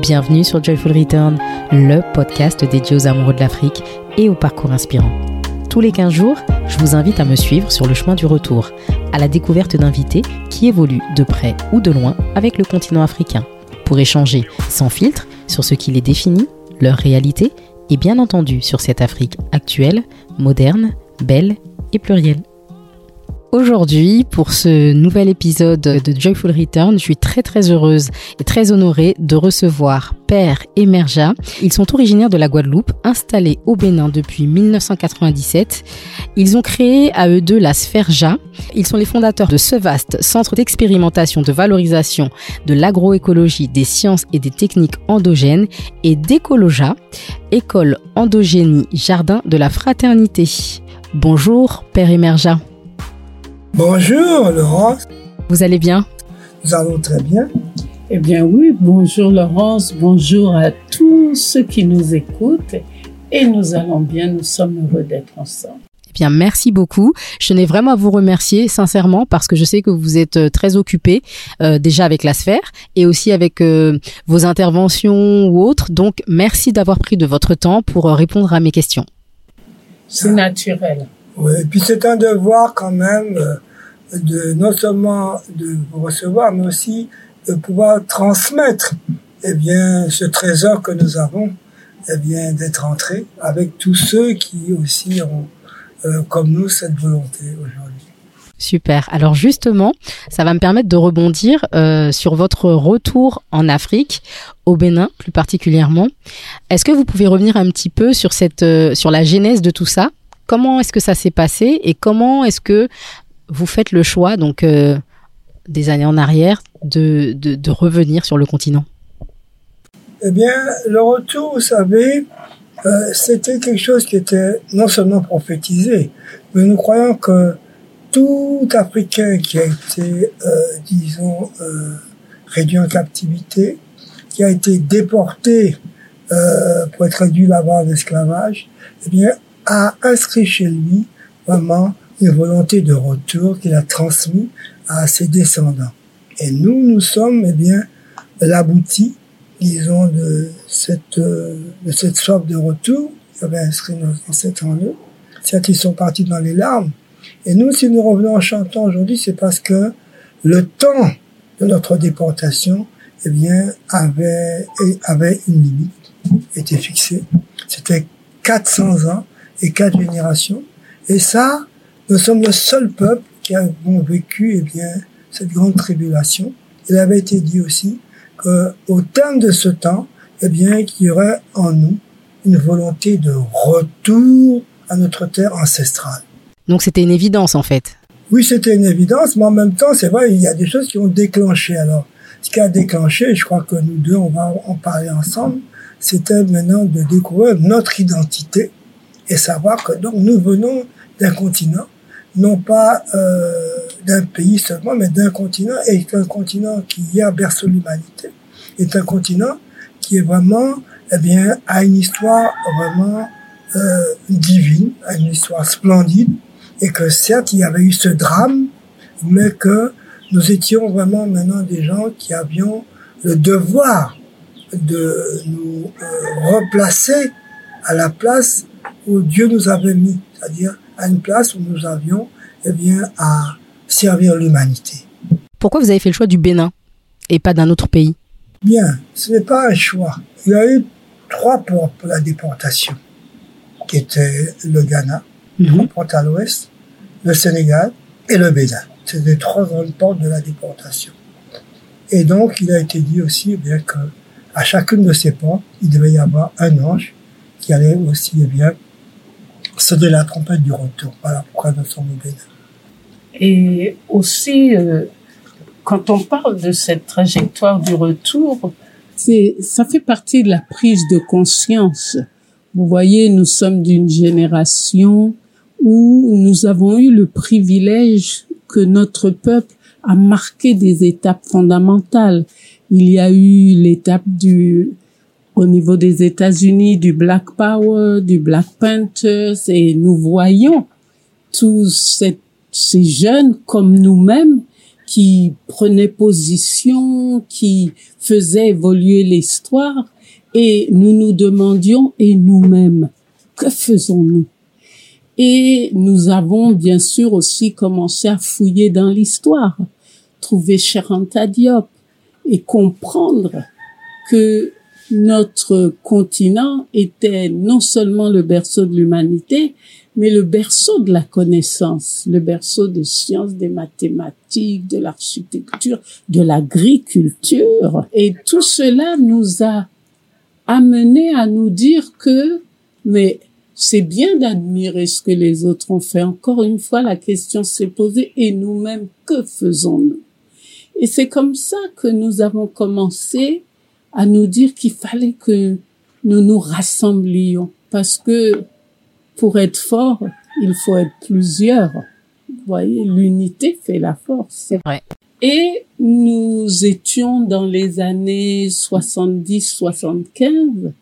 Bienvenue sur Joyful Return, le podcast dédié aux amoureux de l'Afrique et au parcours inspirant. Tous les 15 jours, je vous invite à me suivre sur le chemin du retour, à la découverte d'invités qui évoluent de près ou de loin avec le continent africain, pour échanger sans filtre sur ce qui les définit, leur réalité et bien entendu sur cette Afrique actuelle, moderne, belle et plurielle. Aujourd'hui, pour ce nouvel épisode de Joyful Return, je suis très très heureuse et très honorée de recevoir Père et Merja. Ils sont originaires de la Guadeloupe, installés au Bénin depuis 1997. Ils ont créé à eux deux la Sphère Ils sont les fondateurs de ce vaste centre d'expérimentation, de valorisation de l'agroécologie, des sciences et des techniques endogènes et d'Ecoloja, école endogénie jardin de la fraternité. Bonjour Père et Merja. Bonjour Laurence. Vous allez bien? Nous allons très bien. Eh bien oui, bonjour Laurence, bonjour à tous ceux qui nous écoutent et nous allons bien, nous sommes heureux d'être ensemble. Eh bien, merci beaucoup. Je tenais vraiment à vous remercier sincèrement parce que je sais que vous êtes euh, très occupé euh, déjà avec la sphère et aussi avec euh, vos interventions ou autres. Donc, merci d'avoir pris de votre temps pour répondre à mes questions. C'est naturel. Oui, et puis c'est un devoir quand même euh, de non seulement de recevoir, mais aussi de pouvoir transmettre eh bien, ce trésor que nous avons, eh bien, d'être entré avec tous ceux qui aussi ont, euh, comme nous, cette volonté aujourd'hui. Super. Alors justement, ça va me permettre de rebondir euh, sur votre retour en Afrique, au Bénin plus particulièrement. Est-ce que vous pouvez revenir un petit peu sur cette, sur la genèse de tout ça? Comment est-ce que ça s'est passé et comment est-ce que vous faites le choix, donc euh, des années en arrière, de, revenir sur le continent? Eh bien, le retour, vous savez, euh, c'était quelque chose qui était non seulement prophétisé, mais nous croyons que tout Africain qui a été, euh, disons, réduit en captivité, qui a été déporté pour être réduit là-bas en esclavage, eh bien, a inscrit chez lui vraiment une volonté de retour qu'il a transmis à ses descendants. Et nous, nous sommes eh bien l'abouti, disons, de cette, euh, de cette soif de retour qui avait inscrit nos ancêtres en eux. Sont partis dans les larmes. Et nous, si nous revenons en chantant aujourd'hui, c'est parce que le temps de notre déportation, eh bien, avait, avait une limite, était fixé. C'était 400 ans et quatre générations. Et ça, nous sommes le seul peuple qui avons vécu eh bien, cette grande tribulation. Il avait été dit aussi qu'au terme de ce temps, eh bien, qu'il y aurait en nous une volonté de retour à notre terre ancestrale. Donc c'était une évidence en fait. Oui, c'était une évidence, mais en même temps, c'est vrai, il y a des choses qui ont déclenché. Alors, ce qui a déclenché, je crois que nous deux, on va en parler ensemble, c'était maintenant de découvrir notre identité et savoir que donc nous venons d'un continent, non pas euh, d'un pays seulement, mais d'un continent, et qu'un continent qui hier berce l'humanité, est un continent qui est vraiment, eh bien, a une histoire vraiment euh, divine, a une histoire splendide, et que certes il y avait eu ce drame, mais que nous étions vraiment maintenant des gens qui avions le devoir de nous euh, replacer à la place où Dieu nous avait mis, c'est-à-dire à une place où nous avions eh bien, à servir l'humanité. Pourquoi vous avez fait le choix du Bénin et pas d'un autre pays? Bien, ce n'est pas un choix. Il y a eu trois portes pour la déportation, qui étaient le Ghana, mm porte à l'ouest, le Sénégal et le Bénin. C'était les trois grandes portes de la déportation. Et donc, il a été dit aussi eh bien que à chacune de ces portes, il devait y avoir un ange qui allait aussi eh bien c'était la trompette du retour. Voilà pourquoi nous sommes au Bénin. Et aussi, euh, quand on parle de cette trajectoire du retour, c'est, ça fait partie de la prise de conscience. Vous voyez, nous sommes d'une génération où nous avons eu le privilège que notre peuple a marqué des étapes fondamentales. Il y a eu l'étape du au niveau des États-Unis du Black Power, du Black Panthers, et nous voyons tous ces, jeunes comme nous-mêmes qui prenait position, qui faisait évoluer l'histoire, et nous nous demandions, et nous-mêmes, que faisons-nous? Et nous avons bien sûr aussi commencé à fouiller dans l'histoire, trouver Cheranta Diop et comprendre que notre continent était non seulement le berceau de l'humanité, mais le berceau de la connaissance, le berceau des sciences, des mathématiques, de l'architecture, de l'agriculture. Et tout cela nous a amené à nous dire que, mais c'est bien d'admirer ce que les autres ont fait. Encore une fois, la question s'est posée, et nous-mêmes, que faisons-nous? Et c'est comme ça que nous avons commencé à nous dire qu'il fallait que nous nous rassemblions parce que pour être fort, il faut être plusieurs. Vous voyez, l'unité fait la force. C'est vrai. Et nous étions dans les années 70-75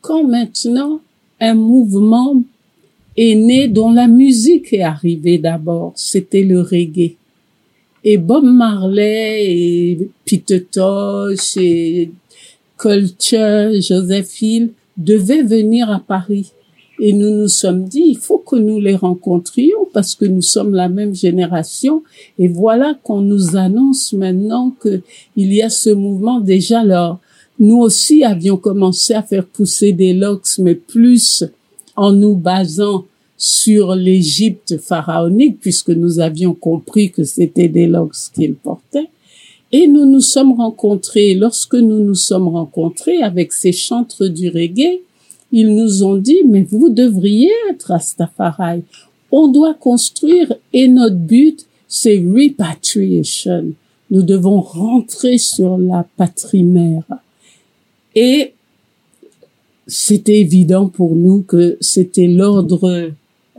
quand maintenant un mouvement est né dont la musique est arrivée d'abord. C'était le reggae. Et Bob Marley et Peter Tosh et Culture, Joseph Hill devaient venir à Paris. Et nous nous sommes dit, il faut que nous les rencontrions parce que nous sommes la même génération. Et voilà qu'on nous annonce maintenant que il y a ce mouvement déjà là. Nous aussi avions commencé à faire pousser des locks, mais plus en nous basant sur l'Égypte pharaonique, puisque nous avions compris que c'était des locks qu'ils portaient. Et nous nous sommes rencontrés, lorsque nous nous sommes rencontrés avec ces chantres du reggae, ils nous ont dit, mais vous devriez être Rastafari. On doit construire et notre but, c'est repatriation. Nous devons rentrer sur la patrie mère. Et c'était évident pour nous que c'était l'ordre,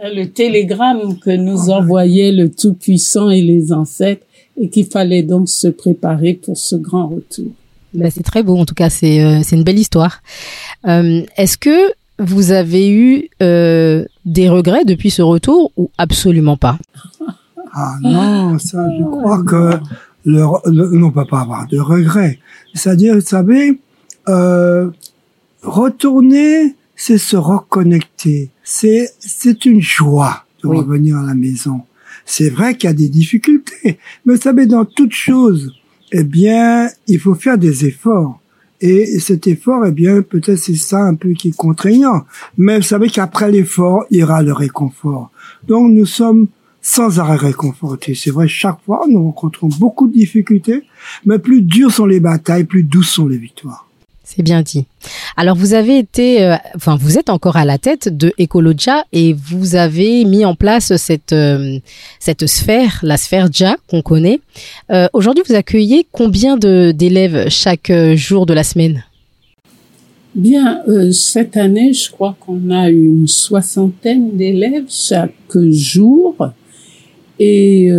le télégramme que nous envoyait le Tout-Puissant et les ancêtres et qu'il fallait donc se préparer pour ce grand retour. Ben, c'est très beau, en tout cas, c'est euh, c'est une belle histoire. Euh, Est-ce que vous avez eu euh, des regrets depuis ce retour ou absolument pas? Ah non, ça, je crois que le, le, on peut pas avoir de regrets. C'est-à-dire, vous savez, euh, retourner, c'est se reconnecter. C'est c'est une joie de Oui. revenir à la maison. C'est vrai qu'il y a des difficultés, mais vous savez, dans toute chose, eh bien, il faut faire des efforts. Et cet effort, eh bien, peut-être c'est ça un peu qui est contraignant. Mais vous savez qu'après l'effort, il y aura le réconfort. Donc, nous sommes sans arrêt réconfortés. C'est vrai, chaque fois, nous rencontrons beaucoup de difficultés, mais plus dures sont les batailles, plus douces sont les victoires. C'est bien dit. Alors vous avez été, euh, enfin vous êtes encore à la tête de Ecologia et vous avez mis en place cette euh, cette sphère, la sphère JA qu'on connaît. Euh, Aujourd'hui, vous accueillez combien d'élèves chaque jour de la semaine? Bien, cette année, je crois qu'on a une soixantaine d'élèves chaque jour. Et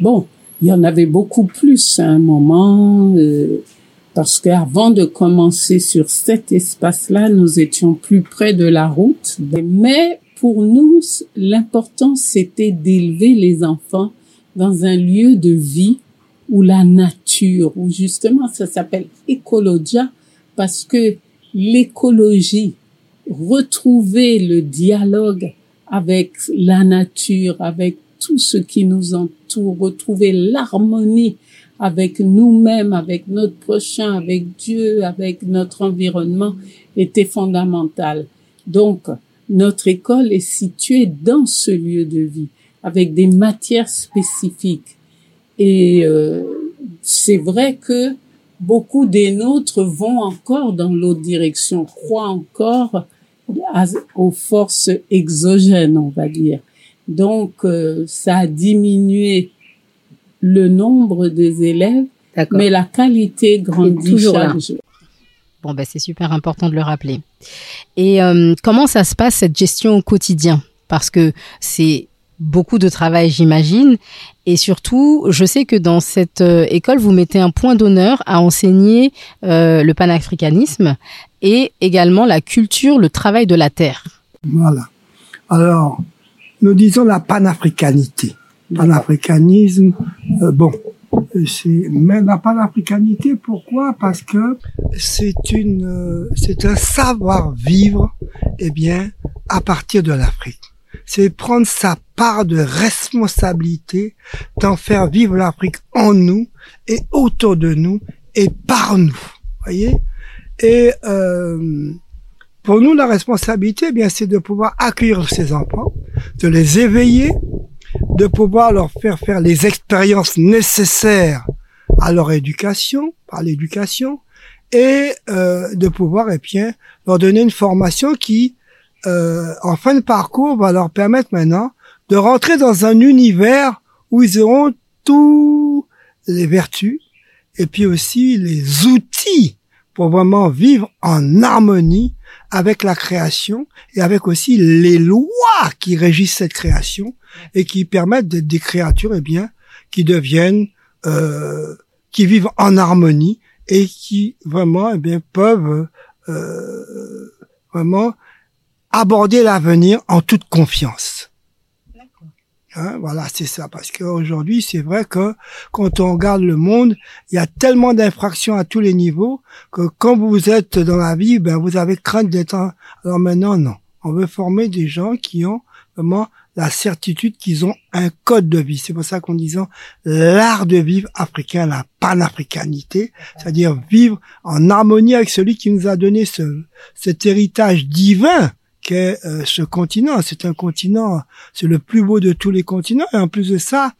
bon, il y en avait beaucoup plus à un moment, parce qu'avant de commencer sur cet espace-là, nous étions plus près de la route. Mais pour nous, l'important, c'était d'élever les enfants dans un lieu de vie où la nature, où justement ça s'appelle écologia, parce que l'écologie, retrouver le dialogue avec la nature, avec tout ce qui nous entoure, retrouver l'harmonie avec nous-mêmes, avec notre prochain, avec Dieu, avec notre environnement était fondamental. Donc, notre école est située dans ce lieu de vie, avec des matières spécifiques. Et euh, c'est vrai que beaucoup des nôtres vont encore dans l'autre direction, croient encore aux forces exogènes, on va dire. Donc, euh, ça a diminué le nombre des élèves, mais la qualité grandit toujours chaque là. jour. Bon, ben c'est super important de le rappeler. Et euh, comment ça se passe cette gestion au quotidien? Parce que c'est beaucoup de travail, j'imagine. Et surtout, je sais que dans cette euh, école, vous mettez un point d'honneur à enseigner euh, le panafricanisme et également la culture, le travail de la terre. Voilà. Alors, nous disons la panafricanité. Panafricanisme, euh, bon, même la panafricanité. Pourquoi? Parce que c'est une, euh, c'est un savoir vivre, eh bien, à partir de l'Afrique. C'est prendre sa part de responsabilité d'en faire vivre l'Afrique en nous et autour de nous et par nous. Voyez? Et euh, pour nous, la responsabilité, eh bien, c'est de pouvoir accueillir ces enfants, de les éveiller, de pouvoir leur faire faire les expériences nécessaires à leur éducation, par l'éducation, et euh, de pouvoir, eh bien, leur donner une formation qui, euh, en fin de parcours, va leur permettre maintenant de rentrer dans un univers où ils auront tous les vertus et puis aussi les outils pour vraiment vivre en harmonie avec la création et avec aussi les lois qui régissent cette création et qui permettent d'être des créatures, eh bien, qui deviennent, euh, qui vivent en harmonie et qui vraiment, eh bien, peuvent euh, vraiment aborder l'avenir en toute confiance. Hein, voilà, c'est ça. Parce qu'aujourd'hui, c'est vrai que quand on regarde le monde, il y a tellement d'infractions à tous les niveaux que quand vous êtes dans la vie, ben vous avez crainte d'être. Alors maintenant, non. On veut former des gens qui ont vraiment la certitude qu'ils ont un code de vie. C'est pour ça qu'on disant l'art de vivre africain, la panafricanité, c'est-à-dire vivre en harmonie avec celui qui nous a donné ce, cet héritage divin qu'est euh, ce continent. C'est un continent, c'est le plus beau de tous les continents. Et en plus de ça,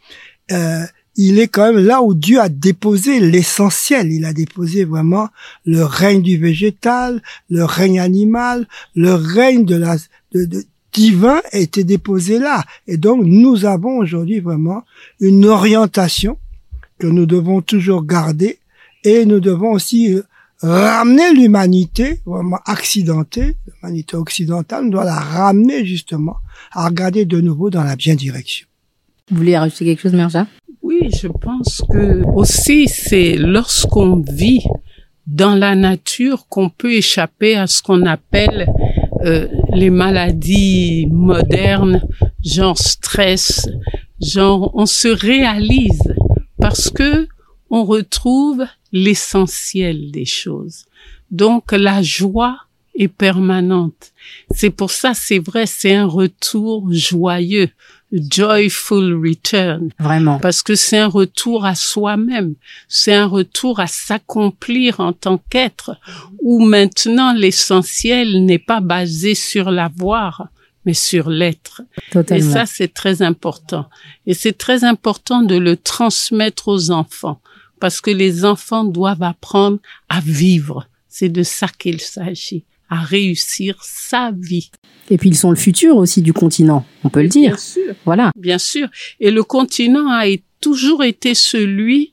euh, il est quand même là où Dieu a déposé l'essentiel. Il a déposé vraiment le règne du végétal, le règne animal, le règne de la de, de, divin été déposé là. Et donc nous avons aujourd'hui vraiment une orientation que nous devons toujours garder et nous devons aussi euh, ramener l'humanité, vraiment accidentée, l'humanité occidentale, on doit la ramener justement à regarder de nouveau dans la bien direction. Vous voulez rajouter quelque chose, Merja? Oui, je pense que aussi c'est lorsqu'on vit dans la nature qu'on peut échapper à ce qu'on appelle euh, les maladies modernes, genre stress, genre on se réalise parce que on retrouve l'essentiel des choses. Donc la joie est permanente. C'est pour ça, c'est vrai, c'est un retour joyeux, joyful return. Vraiment. Parce que c'est un retour à soi-même. C'est un retour à s'accomplir en tant qu'être, où maintenant l'essentiel n'est pas basé sur l'avoir, mais sur l'être. Et ça, c'est très important. Et c'est très important de le transmettre aux enfants parce que les enfants doivent apprendre à vivre. C'est de ça qu'il s'agit, à réussir sa vie. Et puis ils sont le futur aussi du continent, on peut le dire. Bien sûr. Voilà. Bien sûr. Et le continent a toujours été celui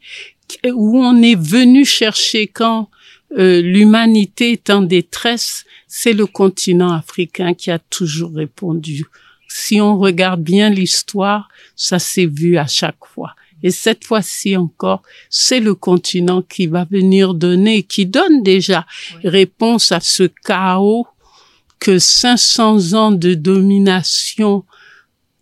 où on est venu chercher quand euh, l'humanité est en détresse, c'est le continent africain qui a toujours répondu. Si on regarde bien l'histoire, ça s'est vu à chaque fois. Et cette fois-ci encore, c'est le continent qui va venir donner, qui donne déjà réponse à ce chaos que 500 ans de domination,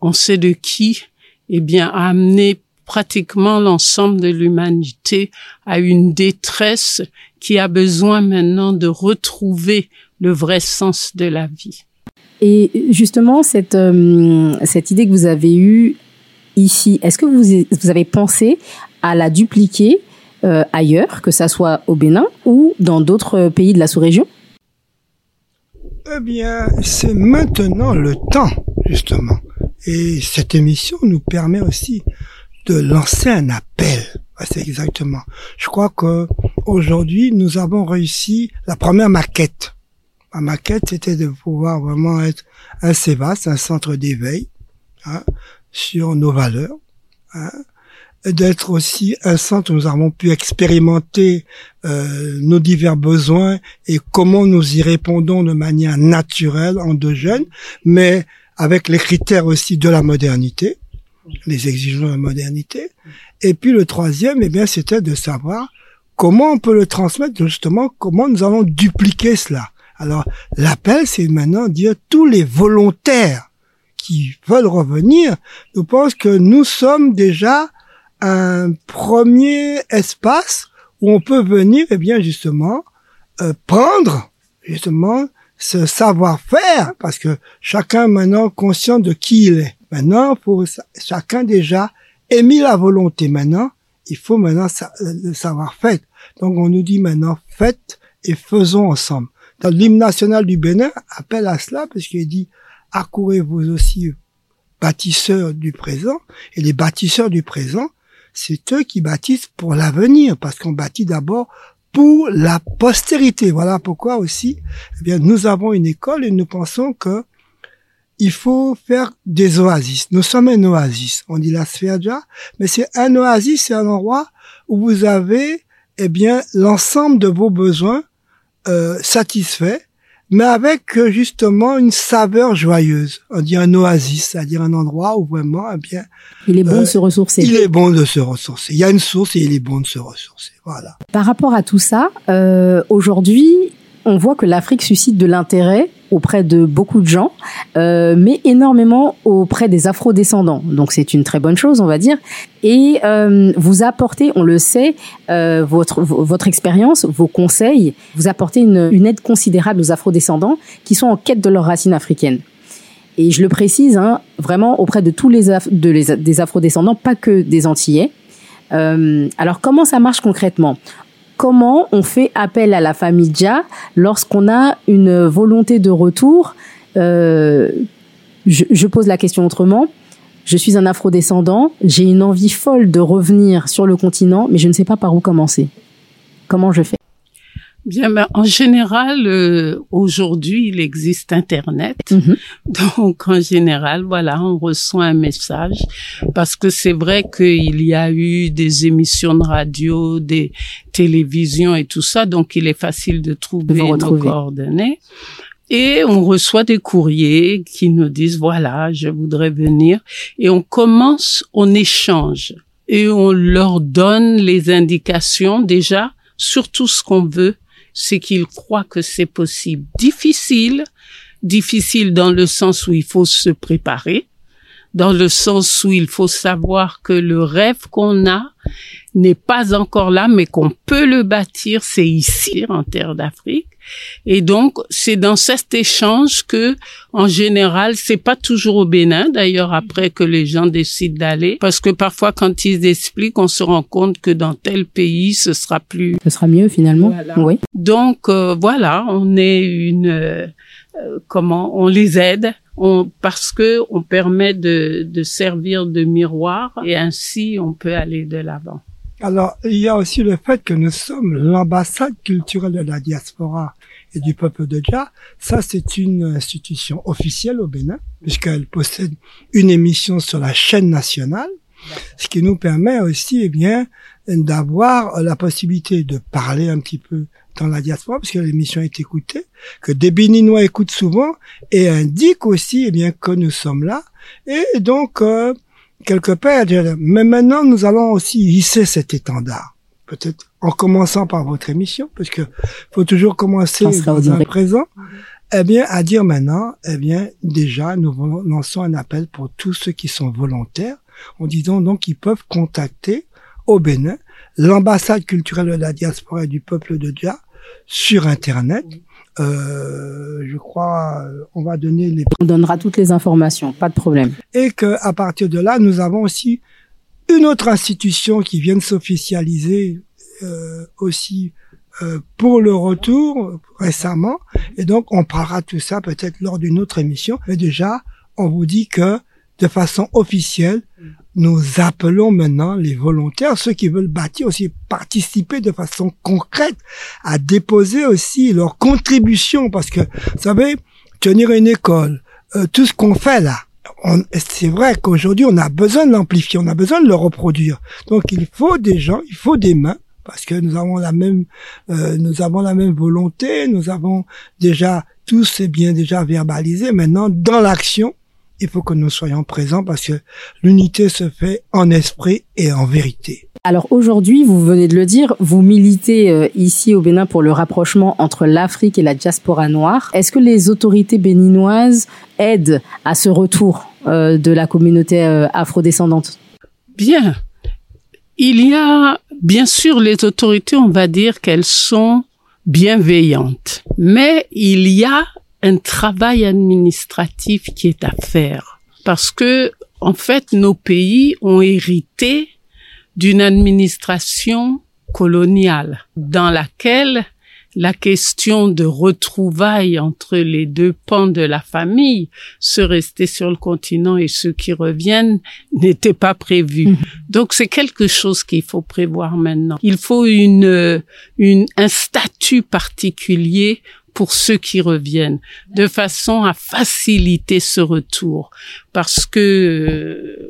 on sait de qui, eh bien, a amené pratiquement l'ensemble de l'humanité à une détresse qui a besoin maintenant de retrouver le vrai sens de la vie. Et justement, cette, euh, cette idée que vous avez eue ici, est-ce que vous, vous avez pensé à la dupliquer euh, ailleurs, que ça soit au Bénin ou dans d'autres pays de la sous-région? Eh bien, c'est maintenant le temps, justement. Et cette émission nous permet aussi de lancer un appel. C'est exactement. Je crois que aujourd'hui, nous avons réussi la première maquette. La maquette, c'était de pouvoir vraiment être un CEVAS, un centre d'éveil, hein, sur nos valeurs, hein, d'être aussi un centre où nous avons pu expérimenter euh, nos divers besoins et comment nous y répondons de manière naturelle en deux jeunes, mais avec les critères aussi de la modernité, les exigences de la modernité. Et puis le troisième, eh bien, c'était de savoir comment on peut le transmettre, justement, comment nous allons dupliquer cela. Alors, l'appel, c'est maintenant dire tous les volontaires qui veulent revenir nous pensent que nous sommes déjà un premier espace où on peut venir, et eh bien justement, euh, prendre justement ce savoir-faire, parce que chacun maintenant conscient de qui il est. Maintenant, pour chacun déjà émis la volonté. Maintenant, il faut maintenant le savoir-faire. Donc on nous dit maintenant faites et faisons ensemble. L'hymne national du Bénin appelle à cela parce qu'il dit accourez vous aussi bâtisseurs du présent et les bâtisseurs du présent c'est eux qui bâtissent pour l'avenir parce qu'on bâtit d'abord pour la postérité. Voilà pourquoi aussi, eh bien, nous avons une école et nous pensons que il faut faire des oasis. Nous sommes un oasis. On dit la sphère déjà, mais c'est un oasis, c'est un endroit où vous avez, eh bien, l'ensemble de vos besoins euh, satisfaits, mais avec euh, justement une saveur joyeuse. On dit un oasis, c'est-à-dire un endroit où vraiment, eh bien, il est bon de euh, se ressourcer. Il est bon de se ressourcer. Il y a une source et il est bon de se ressourcer. Voilà. Par rapport à tout ça, euh, aujourd'hui, on voit que l'Afrique suscite de l'intérêt auprès de beaucoup de gens, euh, mais énormément auprès des afro-descendants. Donc c'est une très bonne chose, on va dire. Et euh, vous apportez, on le sait, euh, votre votre expérience, vos conseils, vous apportez une, une aide considérable aux afro-descendants qui sont en quête de leurs racines africaines. Et je le précise, hein, vraiment auprès de tous les, les des afro-descendants, pas que des Antillais. Euh, alors comment ça marche concrètement? Comment on fait appel à la famille Dia lorsqu'on a une volonté de retour? Euh, je, pose la question autrement. Je suis un afrodescendant, j'ai une envie folle de revenir sur le continent, mais je ne sais pas par où commencer. Comment je fais? Bien, ben, en général, euh, aujourd'hui, il existe Internet. Mhm. Donc, en général, voilà, on reçoit un message parce que c'est vrai qu'il y a eu des émissions de radio, des télévisions et tout ça. Donc, il est facile de trouver nos coordonnées. Et on reçoit des courriers qui nous disent, voilà, je voudrais venir. Et on commence, on échange. Et on leur donne les indications déjà sur tout ce qu'on veut c'est qu'il croit que c'est possible. Difficile, difficile dans le sens où il faut se préparer, dans le sens où il faut savoir que le rêve qu'on a n'est pas encore là, mais qu'on peut le bâtir, c'est ici, en terre d'Afrique. Et donc, c'est dans cet échange que, en général, c'est pas toujours au Bénin, d'ailleurs, après que les gens décident d'aller, parce que parfois, quand ils expliquent, on se rend compte que dans tel pays, ce sera plus. Ce sera mieux finalement. Oui. Donc, euh, voilà, on est une, euh, comment, on les aide. On, parce que on permet de, de servir de miroir et ainsi on peut aller de l'avant. Alors, il y a aussi le fait que nous sommes l'ambassade culturelle de la diaspora et du peuple de Dja. Ça, c'est une institution officielle au Bénin, puisqu'elle possède une émission sur la chaîne nationale, ce qui nous permet aussi, eh bien, d'avoir la possibilité de parler un petit peu dans la diaspora, puisque l'émission est écoutée, que des Béninois écoutent souvent et indiquent aussi, eh bien, que nous sommes là. Et donc, euh, quelque part, mais maintenant nous allons aussi hisser cet étendard. Peut-être en commençant par votre émission, parce que faut toujours commencer dans un présent. Eh bien, à dire maintenant, eh bien, déjà, nous lançons un appel pour tous ceux qui sont volontaires, en disant donc qu'ils peuvent contacter au Bénin l'ambassade culturelle de la diaspora et du peuple de Dia sur Internet. Euh, je crois, on va donner les. On donnera toutes les informations, pas de problème. Et que à partir de là, nous avons aussi une autre institution qui vient de s'officialiser euh, aussi euh, pour le retour récemment. Et donc, on parlera de tout ça peut-être lors d'une autre émission. Mais déjà, on vous dit que de façon officielle, nous appelons maintenant les volontaires, ceux qui veulent bâtir aussi, participer de façon concrète à déposer aussi leur contribution, parce que, vous savez, tenir une école, euh, tout ce qu'on fait là, c'est vrai qu'aujourd'hui on a besoin de l'amplifier, on a besoin de le reproduire. Donc il faut des gens, il faut des mains, parce que nous avons la même, euh, nous avons la même volonté, nous avons déjà tout c'est bien déjà verbalisé. Maintenant, dans l'action, il faut que nous soyons présents parce que l'unité se fait en esprit et en vérité. Alors aujourd'hui, vous venez de le dire, vous militez euh, ici au Bénin pour le rapprochement entre l'Afrique et la diaspora noire. Est-ce que les autorités béninoises aident à ce retour euh, de la communauté euh, afrodescendante? Bien. Il y a, bien sûr, les autorités, on va dire qu'elles sont bienveillantes, mais il y a un travail administratif qui est à faire parce que, en fait, nos pays ont hérité d'une administration coloniale dans laquelle la question de retrouvailles entre les deux pans de la famille, ceux restés sur le continent et ceux qui reviennent, n'était pas prévu. Mhm. Donc c'est quelque chose qu'il faut prévoir maintenant. Il faut une, une, un statut particulier pour ceux qui reviennent, de façon à faciliter ce retour, parce que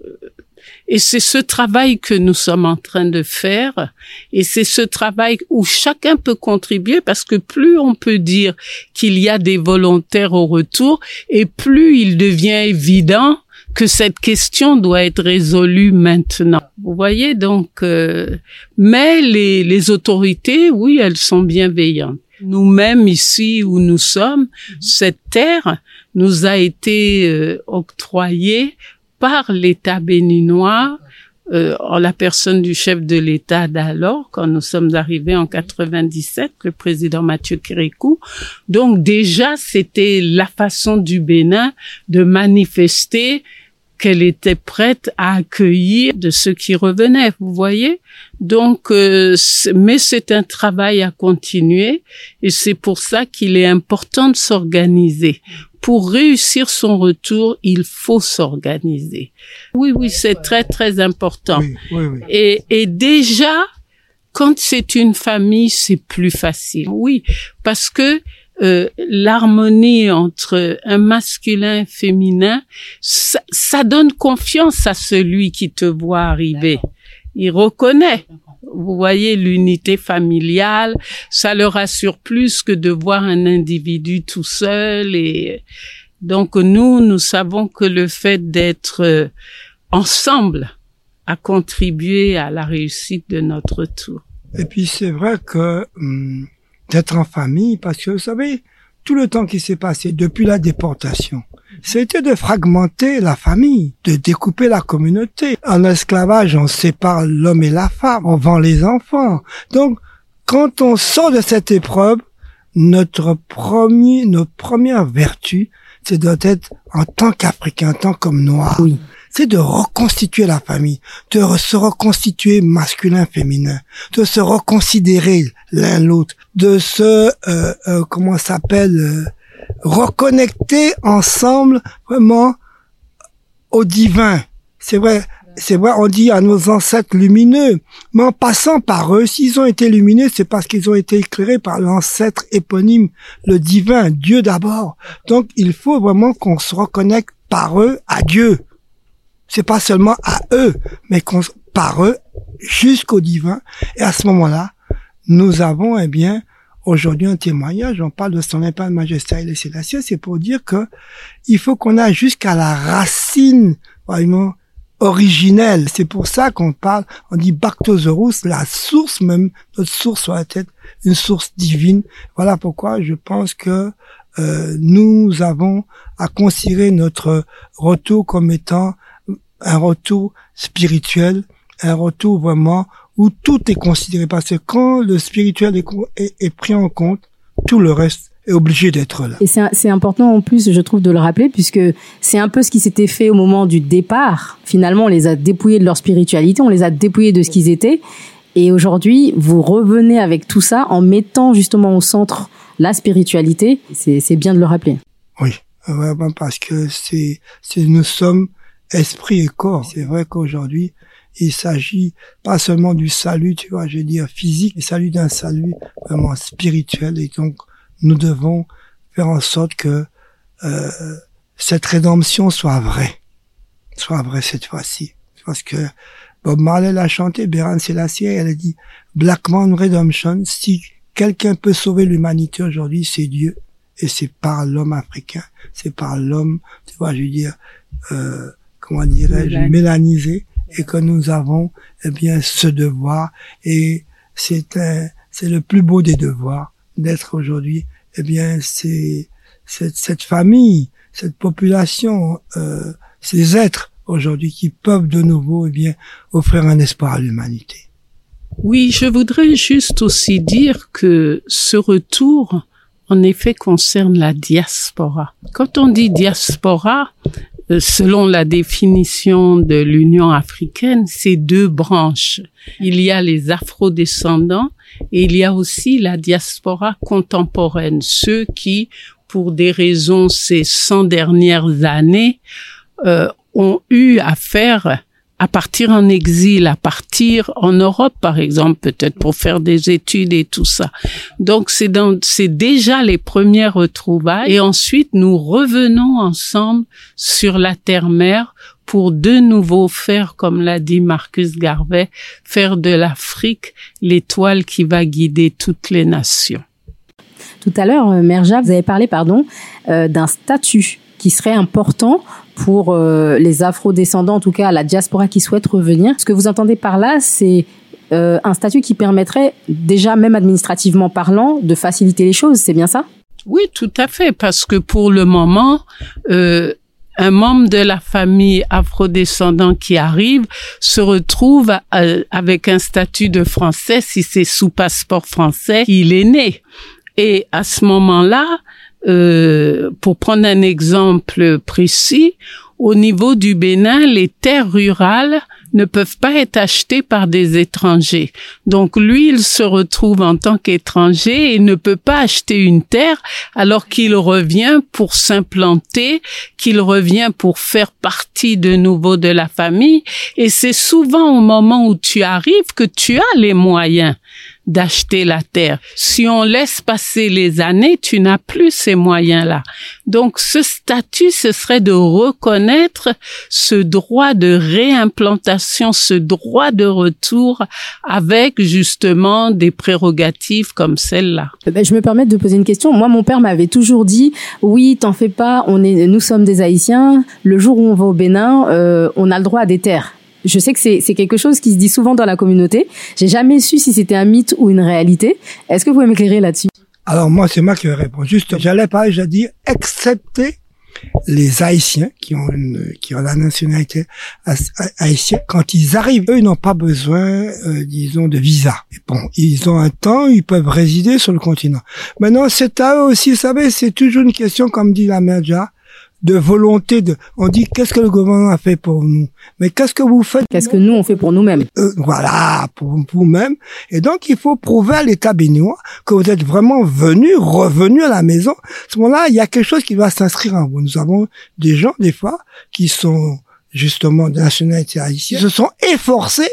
et c'est ce travail que nous sommes en train de faire. Et c'est ce travail où chacun peut contribuer parce que plus on peut dire qu'il y a des volontaires au retour et plus il devient évident que cette question doit être résolue maintenant. Vous voyez donc, euh, mais les, les autorités, oui, elles sont bienveillantes. Nous-mêmes ici où nous sommes, cette terre nous a été euh, octroyée par l'État béninois euh, en la personne du chef de l'État d'alors, quand nous sommes arrivés en 97, le président Mathieu Kérékou. Donc déjà, c'était la façon du Bénin de manifester qu'elle était prête à accueillir de ceux qui revenaient, vous voyez. Donc, euh, mais c'est un travail à continuer et c'est pour ça qu'il est important de s'organiser pour réussir son retour, il faut s'organiser. Oui, oui, c'est très, très important. Et, et déjà, quand c'est une famille, c'est plus facile. Oui, parce que euh, l'harmonie entre un masculin et un féminin, ça, ça, donne confiance à celui qui te voit arriver. Il reconnaît. Vous voyez l'unité familiale, ça le rassure plus que de voir un individu tout seul et donc nous, nous savons que le fait d'être euh, ensemble a contribué à la réussite de notre tour. Et puis c'est vrai que hum, d'être en famille, parce que vous savez, tout le temps qui s'est passé depuis la déportation, c'était de fragmenter la famille, de découper la communauté. En esclavage, on sépare l'homme et la femme, on vend les enfants. Donc, quand on sort de cette épreuve, notre premier, notre première vertu, c'est d'être en tant qu'Africain, en tant comme noir. Oui. C'est de reconstituer la famille, de se reconstituer masculin, féminin, de se reconsidérer l'un l'autre, de se, euh, euh, comment s'appelle, euh, reconnecter ensemble vraiment au divin. C'est vrai, c'est vrai, on dit à nos ancêtres lumineux, mais en passant par eux, s'ils ont été lumineux, c'est parce qu'ils ont été éclairés par l'ancêtre éponyme, le divin, Dieu d'abord. Donc, il faut vraiment qu'on se reconnecte par eux à Dieu. C'est pas seulement à eux, mais par eux jusqu'au divin. Et à ce moment-là, nous avons, eh bien, aujourd'hui un témoignage, on parle de son impérial majesté et Sélassié, c'est pour dire que il faut qu'on aille jusqu'à la racine vraiment originelle. C'est pour ça qu'on parle, on dit to la source même, notre source sur la tête, une source divine. Voilà pourquoi je pense que euh, nous avons à considérer notre retour comme étant un retour spirituel, un retour vraiment où tout est considéré parce que quand le spirituel est, est, pris en compte, tout le reste est obligé d'être là. Et c'est important en plus, je trouve, de le rappeler, puisque c'est un peu ce qui s'était fait au moment du départ. Finalement, on les a dépouillés de leur spiritualité, on les a dépouillés de ce qu'ils étaient. Et aujourd'hui, vous revenez avec tout ça en mettant justement au centre la spiritualité. C'est bien de le rappeler. Oui, parce que c'est nous sommes esprit et corps. C'est vrai qu'aujourd'hui, il s'agit pas seulement du salut, tu vois, je veux dire physique, il s'agit d'un salut vraiment spirituel. Et donc, nous devons faire en sorte que euh, cette rédemption soit vraie, soit vraie cette fois-ci. Parce que Bob Marley l'a chanté, Béran Selassie, elle a dit Black Man Redemption. Si quelqu'un peut sauver l'humanité aujourd'hui, c'est Dieu. Et c'est par l'homme africain, c'est par l'homme, tu vois, je veux dire, euh, comment dirais-je, mélanisé et que nous avons eh bien ce devoir et c'est un c'est le plus beau des devoirs d'être aujourd'hui eh bien c'est cette, cette famille cette population euh, ces êtres aujourd'hui qui peuvent de nouveau eh bien offrir un espoir à l'humanité. Oui, je voudrais juste aussi dire que ce retour, en effet, concerne la diaspora. Quand on dit diaspora, selon la définition de l'Union africaine, c'est deux branches. Il y a les afrodescendants et il y a aussi la diaspora contemporaine, ceux qui, pour des raisons ces 100 dernières années, euh, ont eu à faire à partir en exil, à partir en Europe, par exemple, peut-être pour faire des études et tout ça. Donc, c'est dans, c'est déjà les premières retrouvailles. Et ensuite, nous revenons ensemble sur la terre-mère pour de nouveau faire, comme l'a dit Marcus Garvey, faire de l'Afrique l'étoile qui va guider toutes les nations. Tout à l'heure, euh, Merja, vous avez parlé, pardon, euh, d'un statut qui serait important pour euh, les afro-descendants, en tout cas la diaspora qui souhaite revenir. Ce que vous entendez par là, c'est euh, un statut qui permettrait déjà, même administrativement parlant, de faciliter les choses. C'est bien ça? Oui, tout à fait, parce que pour le moment, euh, un membre de la famille afro-descendant qui arrive se retrouve avec un statut de français si c'est sous passeport français il est né. Et à ce moment-là, euh, pour prendre un exemple précis, au niveau du Bénin, les terres rurales ne peuvent pas être achetées par des étrangers. Donc lui, il se retrouve en tant qu'étranger et ne peut pas acheter une terre alors qu'il revient pour s'implanter, qu'il revient pour faire partie de nouveau de la famille. Et c'est souvent au moment où tu arrives que tu as les moyens d'acheter la terre. Si on laisse passer les années, tu n'as plus ces moyens-là. Donc ce statut, ce serait de reconnaître ce droit de réimplantation, ce droit de retour avec justement des prérogatives comme celle-là. Eh ben, je me permets de poser une question. Moi, mon père m'avait toujours dit, oui, t'en fais pas, on est, nous sommes des Haïtiens. Le jour où on va au Bénin, euh, on a le droit à des terres. Je sais que c'est quelque chose qui se dit souvent dans la communauté. J'ai jamais su si c'était un mythe ou une réalité. Est-ce que vous pouvez m'éclairer là-dessus? Alors moi, c'est moi qui vais répondre. Juste, j'allais pas, j'ai dit, excepté les Haïtiens qui ont une, qui ont la nationalité haïtienne, quand ils arrivent, eux, ils n'ont pas besoin, euh, disons, de visa. bon, ils ont un temps, ils peuvent résider sur le continent. Maintenant, c'est à eux aussi, vous savez, c'est toujours une question, comme dit la Merja, de volonté de on dit qu'est-ce que le gouvernement a fait pour nous? Mais qu'est-ce que vous faites qu'est-ce que nous on fait pour nous-mêmes? Euh, voilà pour vous-même. Et donc il faut prouver à l'État béninois que vous êtes vraiment venu revenu à la maison. À ce moment-là il y a quelque chose qui va s'inscrire en vous. Nous avons des gens des fois qui sont justement de nationalité haïtienne se sont efforcés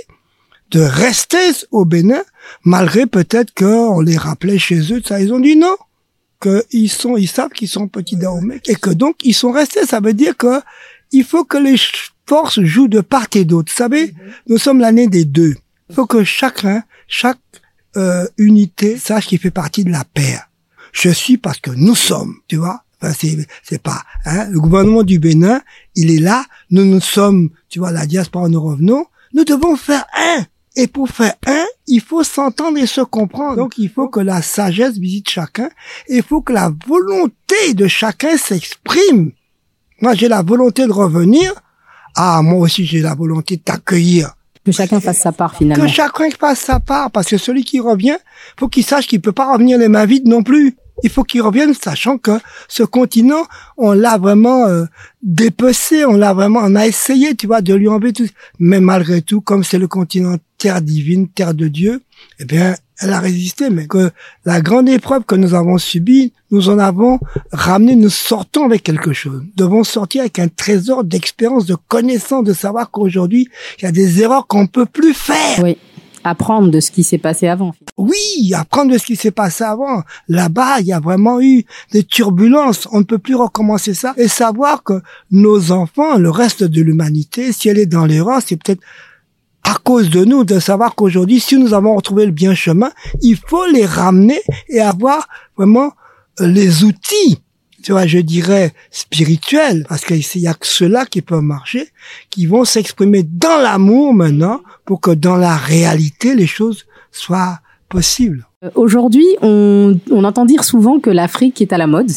de rester au Bénin malgré peut-être qu'on les rappelait chez eux ça. Ils ont dit non qu'ils sont, ils savent qu'ils sont petits Dahomey et que donc ils sont restés. Ça veut dire que il faut que les forces jouent de part et d'autre. Vous savez, nous sommes l'année des deux. Il faut que chacun, chaque euh, unité sache qu'il fait partie de la paire. Je suis parce que nous sommes, tu vois. Enfin, c'est, c'est pas, hein, le gouvernement du Bénin, il est là. Nous, nous sommes, tu vois, la diaspora, nous revenons. Nous devons faire un. Et pour faire un, il faut s'entendre et se comprendre. Donc il faut que la sagesse visite chacun. Et il faut que la volonté de chacun s'exprime. Moi, j'ai la volonté de revenir. Ah, moi aussi, j'ai la volonté de t'accueillir. Que chacun fasse sa part finalement. Que chacun fasse sa part, parce que celui qui revient, faut qu'il sache qu'il peut pas revenir les mains vides non plus. Il faut qu'il revienne sachant que ce continent, on l'a vraiment euh, dépecé, on l'a vraiment, on a essayé, tu vois, de lui enlever tout. Mais malgré tout, comme c'est le continent terre divine, terre de Dieu, eh bien, elle a résisté, mais que la grande épreuve que nous avons subie, nous en avons ramené, nous sortons avec quelque chose. Nous devons sortir avec un trésor d'expérience, de connaissance, de savoir qu'aujourd'hui, il y a des erreurs qu'on peut plus faire. Oui apprendre de ce qui s'est passé avant. Oui, apprendre de ce qui s'est passé avant. Là-bas, il y a vraiment eu des turbulences. On ne peut plus recommencer ça. Et savoir que nos enfants, le reste de l'humanité, si elle est dans l'erreur, c'est peut-être à cause de nous de savoir qu'aujourd'hui, si nous avons retrouvé le bien chemin, il faut les ramener et avoir vraiment euh, les outils, tu vois, je dirais spirituels, parce qu'il y a que ceux-là qui peuvent marcher, qui vont s'exprimer dans l'amour maintenant, pour que dans la réalité, les choses soient possibles. Euh, aujourd'hui, on, on entend dire souvent que l'Afrique est à la mode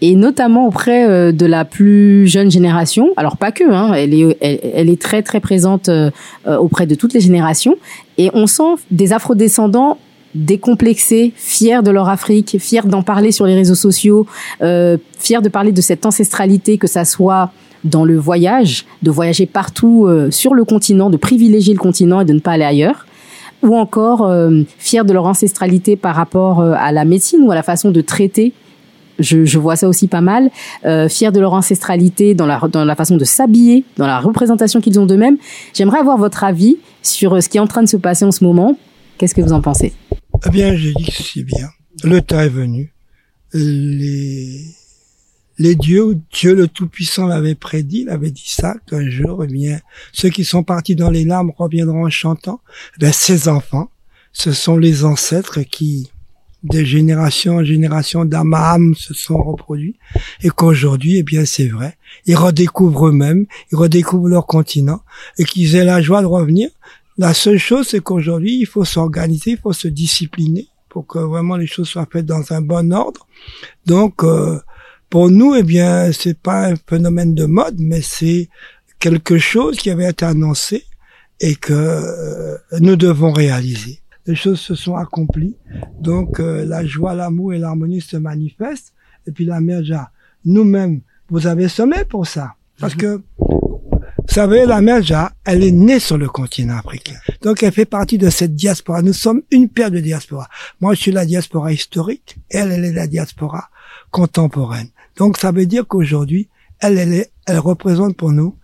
et notamment auprès de la plus jeune génération. Alors pas que, hein, elle est, elle, est très très présente auprès de toutes les générations. Et on sent des afrodescendants décomplexés, fiers de leur Afrique, fiers d'en parler sur les réseaux sociaux, euh, fiers de parler de cette ancestralité, que ça soit dans le voyage, de voyager partout euh, sur le continent, de privilégier le continent et de ne pas aller ailleurs, ou encore euh, fiers de leur ancestralité par rapport euh, à la médecine ou à la façon de traiter. Je, je vois ça aussi pas mal. Euh, fiers de leur ancestralité dans la, dans la façon de s'habiller, dans la représentation qu'ils ont d'eux-mêmes. J'aimerais avoir votre avis sur ce qui est en train de se passer en ce moment. Qu'est-ce que vous en pensez? Eh bien, j'ai dit que c'est bien. Le temps est venu. Les, les dieux, Dieu le Tout-Puissant l'avait prédit, il avait dit ça, qu'un jour, eh bien, ceux qui sont partis dans les larmes reviendront en chantant. Eh ces enfants, ce sont les ancêtres qui, des générations en générations d'âme à se sont reproduits et qu'aujourd'hui, eh bien, c'est vrai. Ils redécouvrent eux-mêmes, ils redécouvrent leur continent et qu'ils aient la joie de revenir. La seule chose, c'est qu'aujourd'hui, il faut s'organiser, il faut se discipliner pour que vraiment les choses soient faites dans un bon ordre. Donc, euh, pour nous, eh bien, c'est pas un phénomène de mode, mais c'est quelque chose qui avait été annoncé et que euh, nous devons réaliser. Les choses se sont accomplies, donc euh, la joie, l'amour et l'harmonie se manifestent. Et puis la mère, nous-mêmes, vous avez semé pour ça, parce que vous savez, la Merja, elle est née sur le continent africain. Donc, elle fait partie de cette diaspora. Nous sommes une paire de diaspora. Moi, je suis la diaspora historique. Elle, elle est la diaspora contemporaine. Donc, ça veut dire qu'aujourd'hui, elle, elle, elle représente pour nous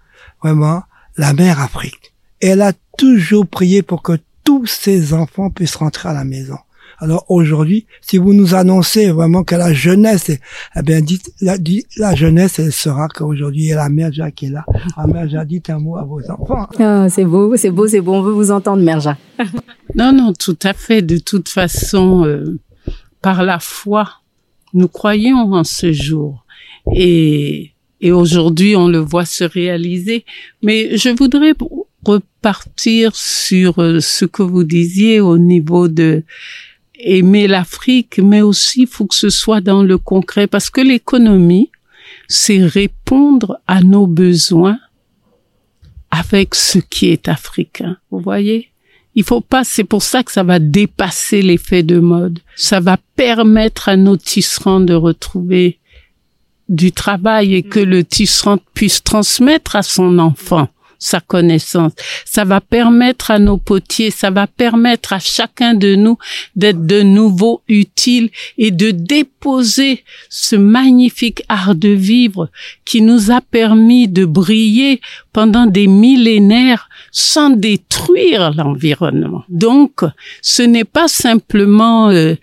vraiment la mère Afrique. Et elle a toujours prié pour que tous ses enfants puissent rentrer à la maison. Alors aujourd'hui, si vous nous annoncez vraiment que la jeunesse, est, eh bien, dites, la, la jeunesse, elle sera qu'aujourd'hui, et la mère Jacques qui est là. La mère Jacques, dites un mot à vos enfants. Ah, c'est beau, c'est beau, c'est beau. On veut vous entendre, mère Jacques. non, non, tout à fait. De toute façon, euh, par la foi, nous croyons en ce jour. Et, et aujourd'hui, on le voit se réaliser. Mais je voudrais repartir sur euh, ce que vous disiez au niveau de aimer l'Afrique, mais aussi il faut que ce soit dans le concret parce que l'économie, c'est répondre à nos besoins avec ce qui est africain. Vous voyez? Il faut pas, c'est pour ça que ça va dépasser l'effet de mode. Ça va permettre à nos tisserands de retrouver du travail et que le tisserand puisse transmettre à son enfant sa connaissance. Ça va permettre à nos potiers, ça va permettre à chacun de nous d'être de nouveau utile et de déposer ce magnifique art de vivre qui nous a permis de briller pendant des millénaires sans détruire l'environnement. Donc, ce n'est pas simplement, euh,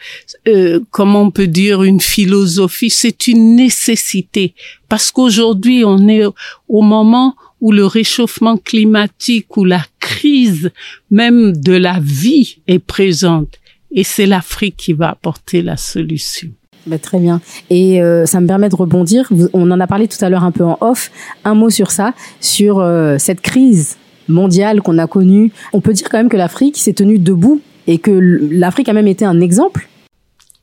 euh, comment on peut dire, une philosophie, c'est une nécessité. Parce qu'aujourd'hui, on est au moment où le réchauffement climatique, ou la crise même de la vie est présente. Et c'est l'Afrique qui va apporter la solution. Ben, très bien. Et euh, ça me permet de rebondir. On en a parlé tout à l'heure un peu en off. Un mot sur ça, sur euh, cette crise mondiale qu'on a connue. On peut dire quand même que l'Afrique s'est tenue debout et que l'Afrique a même été un exemple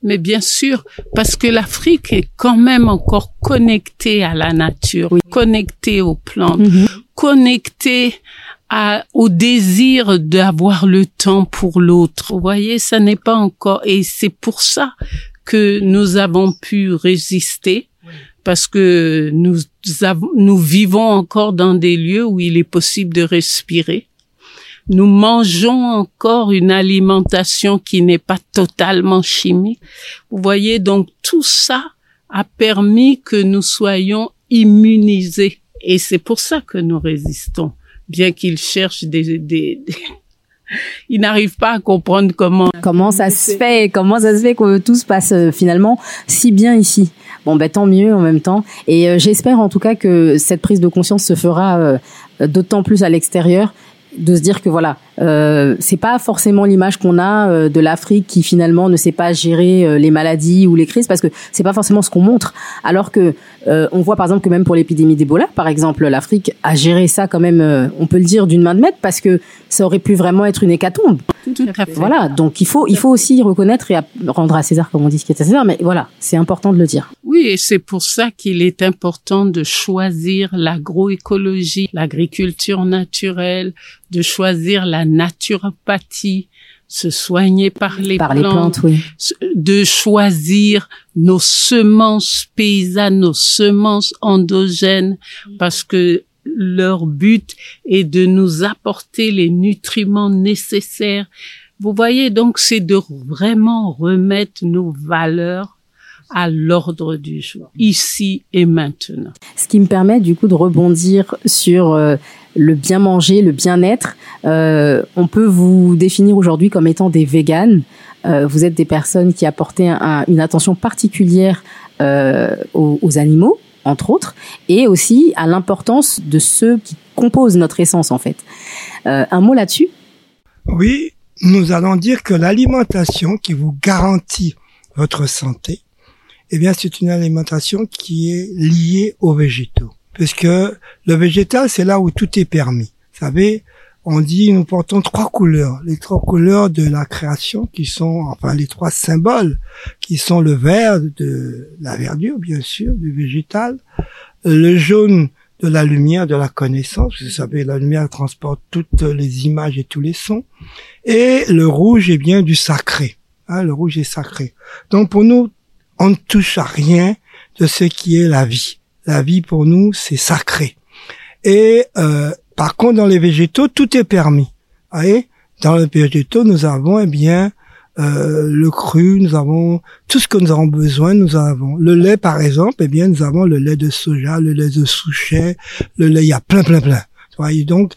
mais bien sûr, parce que l'Afrique est quand même encore connectée à la nature, connectée aux plantes, mhm. connectée à, au désir d'avoir le temps pour l'autre. Vous voyez, ça n'est pas encore, et c'est pour ça que nous avons pu résister, parce que nous, nous vivons encore dans des lieux où il est possible de respirer nous mangeons encore une alimentation qui n'est pas totalement chimique. Vous voyez, donc tout ça a permis que nous soyons immunisés. Et c'est pour ça que nous résistons, bien qu'ils cherchent des, des, ils n'arrivent pas à comprendre comment comment ça se fait comment ça se fait que tout se passe euh, finalement si bien ici bon ben tant mieux en même temps et euh, j'espère en tout cas que cette prise de conscience se fera euh, d'autant plus à l'extérieur de se dire que voilà, euh, c'est pas forcément l'image qu'on a euh, de l'Afrique qui finalement ne sait pas gérer euh, les maladies ou les crises parce que c'est pas forcément ce qu'on montre. Alors que euh, on voit par exemple que même pour l'épidémie d'Ebola, par exemple, l'Afrique a géré ça quand même, on peut le dire d'une main de maître parce que ça aurait pu vraiment être une hécatombe. Tout à fait. Voilà, donc il faut il faut aussi reconnaître et rendre à César comme on dit ce qui est à César, mais voilà, c'est important de le dire. Oui, Oui, et c'est pour ça qu'il est important de choisir l'agroécologie, l'agriculture naturelle, de choisir la naturopathie, se soigner par les par plantes, les plantes, oui. de choisir nos semences paysannes, nos semences endogènes, parce que leur but est de nous apporter les nutriments nécessaires. Vous voyez, donc c'est de vraiment remettre nos valeurs à l'ordre du jour, ici et maintenant. Ce qui me permet du coup de rebondir sur euh, le bien manger, le bien-être. Euh, on peut vous définir aujourd'hui comme étant des véganes. Euh, vous êtes des personnes qui apportez un, une attention particulière euh, aux, aux, animaux, entre autres, et aussi à l'importance de ceux qui composent notre essence en fait. Euh, un mot là-dessus? Oui, nous allons dire que l'alimentation qui vous garantit votre santé, eh bien, c'est une alimentation qui est liée aux végétaux. Puisque le végétal, c'est là où tout est permis. Vous savez, on dit, nous portons trois couleurs. Les trois couleurs de la création qui sont, enfin, les trois symboles qui sont le vert de la verdure, bien sûr, du végétal, le jaune de la lumière, de la connaissance. Vous savez, la lumière transporte toutes les images et tous les sons. Et le rouge est bien du sacré. Hein, le rouge est sacré. Donc, pour nous, on ne touche à rien de ce qui est la vie. La vie pour nous, c'est sacré. Et euh, par contre, dans les végétaux, tout est permis. Voyez? Dans les végétaux, nous avons eh bien euh, le cru, nous avons tout ce que nous avons besoin, nous avons le lait par exemple, eh bien nous avons le lait de soja, le lait de souchet, le lait, il y a plein plein plein. Voyez? Donc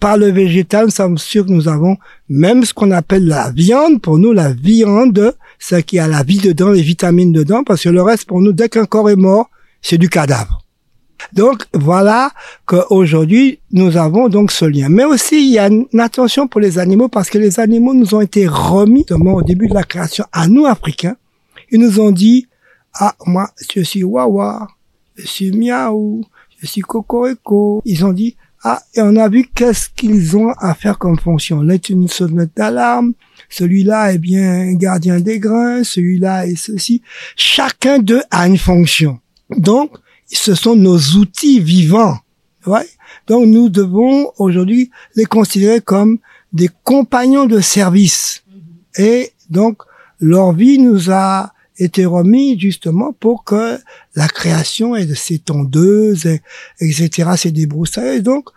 par le végétal, nous sommes que nous avons même ce qu'on appelle la viande. Pour nous, la viande, c'est qui a la vie dedans, les vitamines dedans, parce que le reste, pour nous, dès qu'un corps est mort, c'est du cadavre. Donc voilà qu'aujourd'hui nous avons donc ce lien. Mais aussi il y a une attention pour les animaux parce que les animaux nous ont été remis, au début de la création, à nous Africains. Ils nous ont dit ah moi je suis Wawa, je suis Miaou, je suis Cocorico. Ils ont dit ah et on a vu qu'est-ce qu'ils ont à faire comme fonction. Là une sonnette d'alarme. Celui-là est bien gardien des grains, celui-là est ceci. Chacun d'eux a une fonction. Donc, ce sont nos outils vivants. Ouais. Donc nous devons aujourd'hui les considérer comme des compagnons de service. Et donc leur vie nous a été remis justement pour que la création ait de ces tondeuses, et, etc., ces débroussailles. Donc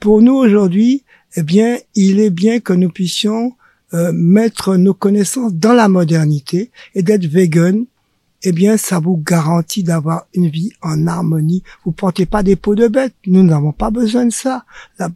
pour nous aujourd'hui, eh bien, il est bien que nous puissions euh, mettre nos connaissances dans la modernité et d'être vegan eh bien, ça vous garantit d'avoir une vie en harmonie. Vous portez pas des peaux de bête. Nous n'avons pas besoin de ça. Euh,